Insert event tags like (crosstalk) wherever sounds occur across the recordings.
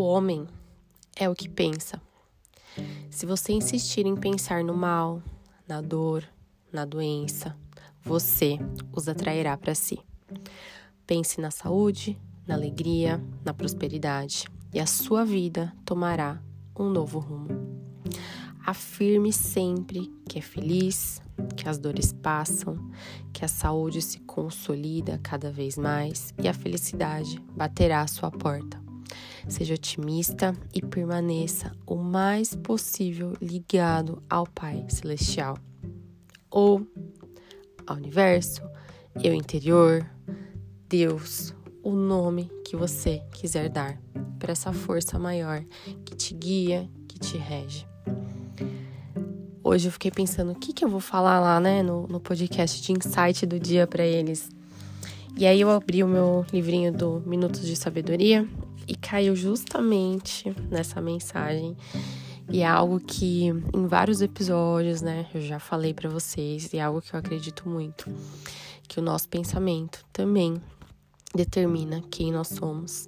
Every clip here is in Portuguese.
homem é o que pensa. Se você insistir em pensar no mal, na dor, na doença, você os atrairá para si. Pense na saúde, na alegria, na prosperidade e a sua vida tomará um novo rumo. Afirme sempre que é feliz, que as dores passam, que a saúde se consolida cada vez mais e a felicidade baterá à sua porta. Seja otimista e permaneça o mais possível ligado ao Pai Celestial ou ao universo, eu interior, Deus, o nome que você quiser dar para essa força maior que te guia, que te rege. Hoje eu fiquei pensando o que, que eu vou falar lá, né, no, no podcast de insight do dia para eles. E aí eu abri o meu livrinho do Minutos de Sabedoria e caiu justamente nessa mensagem. E é algo que em vários episódios, né, eu já falei para vocês, e é algo que eu acredito muito, que o nosso pensamento também determina quem nós somos,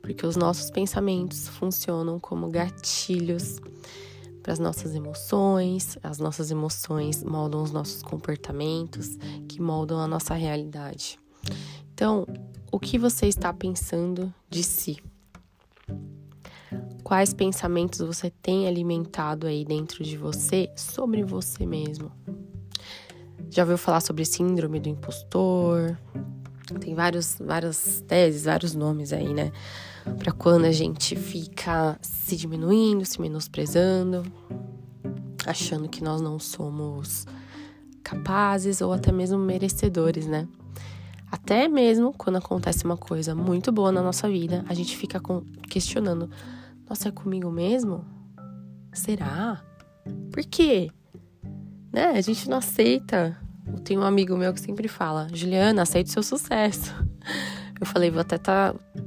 porque os nossos pensamentos funcionam como gatilhos para as nossas emoções, as nossas emoções moldam os nossos comportamentos, que moldam a nossa realidade. Então, o que você está pensando de si? Quais pensamentos você tem alimentado aí dentro de você sobre você mesmo? Já ouviu falar sobre síndrome do impostor? Tem vários, várias teses, vários nomes aí, né? Para quando a gente fica se diminuindo, se menosprezando, achando que nós não somos capazes ou até mesmo merecedores, né? Até mesmo quando acontece uma coisa muito boa na nossa vida, a gente fica questionando: nossa, é comigo mesmo? Será? Por quê? Né? A gente não aceita. Eu tenho um amigo meu que sempre fala: Juliana, aceite o seu sucesso. (laughs) Eu falei, vou até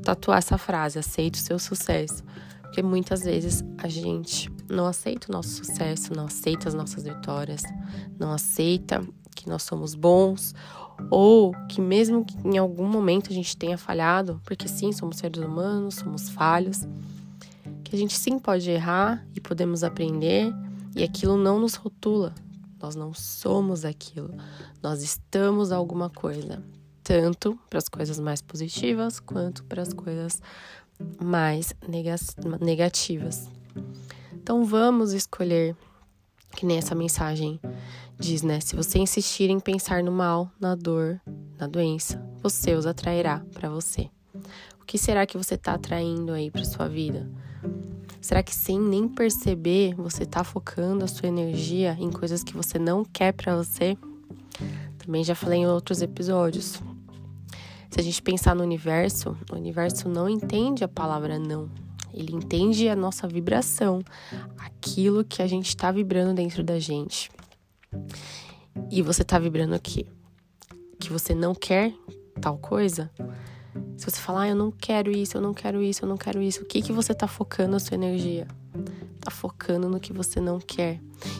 tatuar essa frase, aceite o seu sucesso. Porque muitas vezes a gente não aceita o nosso sucesso, não aceita as nossas vitórias, não aceita que nós somos bons, ou que mesmo que em algum momento a gente tenha falhado, porque sim, somos seres humanos, somos falhos, que a gente sim pode errar e podemos aprender, e aquilo não nos rotula. Nós não somos aquilo, nós estamos alguma coisa tanto para as coisas mais positivas quanto para as coisas mais negativas. Então vamos escolher, que nem essa mensagem diz, né? Se você insistir em pensar no mal, na dor, na doença, você os atrairá para você. O que será que você está atraindo aí para sua vida? Será que sem nem perceber você está focando a sua energia em coisas que você não quer para você? Também já falei em outros episódios. Se a gente pensar no universo, o universo não entende a palavra não. Ele entende a nossa vibração, aquilo que a gente está vibrando dentro da gente. E você está vibrando o quê? Que você não quer tal coisa? Se você falar, ah, eu não quero isso, eu não quero isso, eu não quero isso, o que, que você está focando a sua energia? Tá focando no que você não quer.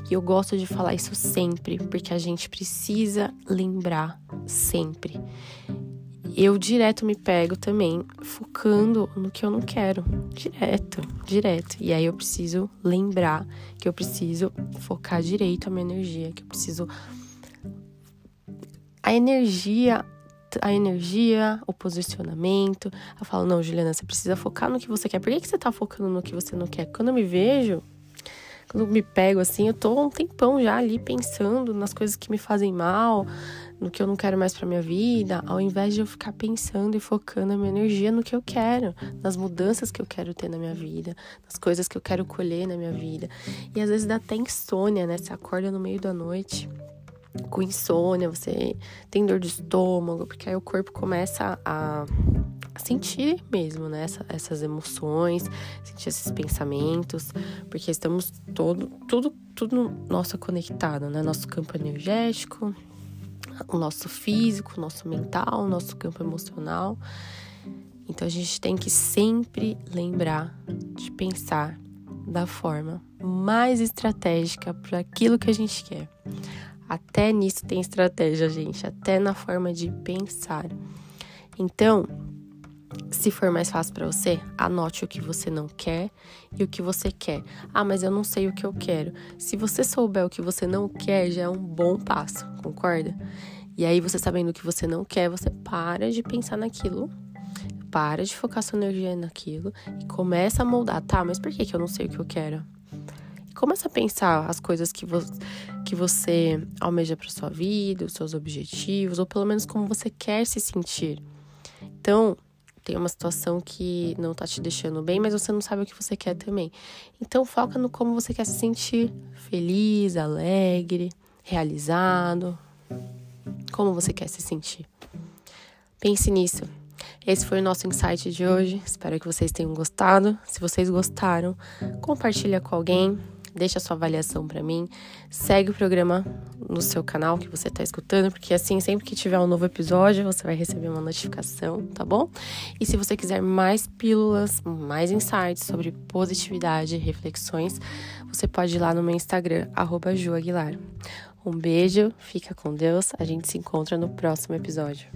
E eu gosto de falar isso sempre, porque a gente precisa lembrar sempre eu direto me pego também focando no que eu não quero. Direto, direto. E aí eu preciso lembrar que eu preciso focar direito a minha energia, que eu preciso. A energia a energia, o posicionamento. Eu falo, não, Juliana, você precisa focar no que você quer. Por que, que você tá focando no que você não quer? Quando eu me vejo, quando eu me pego assim, eu tô um tempão já ali pensando nas coisas que me fazem mal, no que eu não quero mais para minha vida, ao invés de eu ficar pensando e focando a minha energia no que eu quero, nas mudanças que eu quero ter na minha vida, nas coisas que eu quero colher na minha vida. E às vezes dá até insônia, né? Você acorda no meio da noite com insônia, você tem dor de estômago, porque aí o corpo começa a, sentir mesmo, né? Essa, essas emoções, sentir esses pensamentos, porque estamos todo, tudo, tudo nosso conectado, né? Nosso campo energético, o nosso físico, o nosso mental, o nosso campo emocional. Então a gente tem que sempre lembrar de pensar da forma mais estratégica para aquilo que a gente quer. Até nisso tem estratégia, gente, até na forma de pensar. Então, se for mais fácil para você, anote o que você não quer e o que você quer. Ah, mas eu não sei o que eu quero. Se você souber o que você não quer, já é um bom passo, concorda? E aí, você sabendo o que você não quer, você para de pensar naquilo, para de focar sua energia naquilo e começa a moldar. Tá, mas por que, que eu não sei o que eu quero? E começa a pensar as coisas que, vo que você almeja para sua vida, os seus objetivos, ou pelo menos como você quer se sentir. Então, tem uma situação que não tá te deixando bem, mas você não sabe o que você quer também. Então foca no como você quer se sentir feliz, alegre, realizado. Como você quer se sentir. Pense nisso. Esse foi o nosso insight de hoje. Espero que vocês tenham gostado. Se vocês gostaram, compartilha com alguém deixa sua avaliação para mim, segue o programa no seu canal que você está escutando, porque assim, sempre que tiver um novo episódio, você vai receber uma notificação, tá bom? E se você quiser mais pílulas, mais insights sobre positividade e reflexões, você pode ir lá no meu Instagram, @juaguilar. Um beijo, fica com Deus, a gente se encontra no próximo episódio.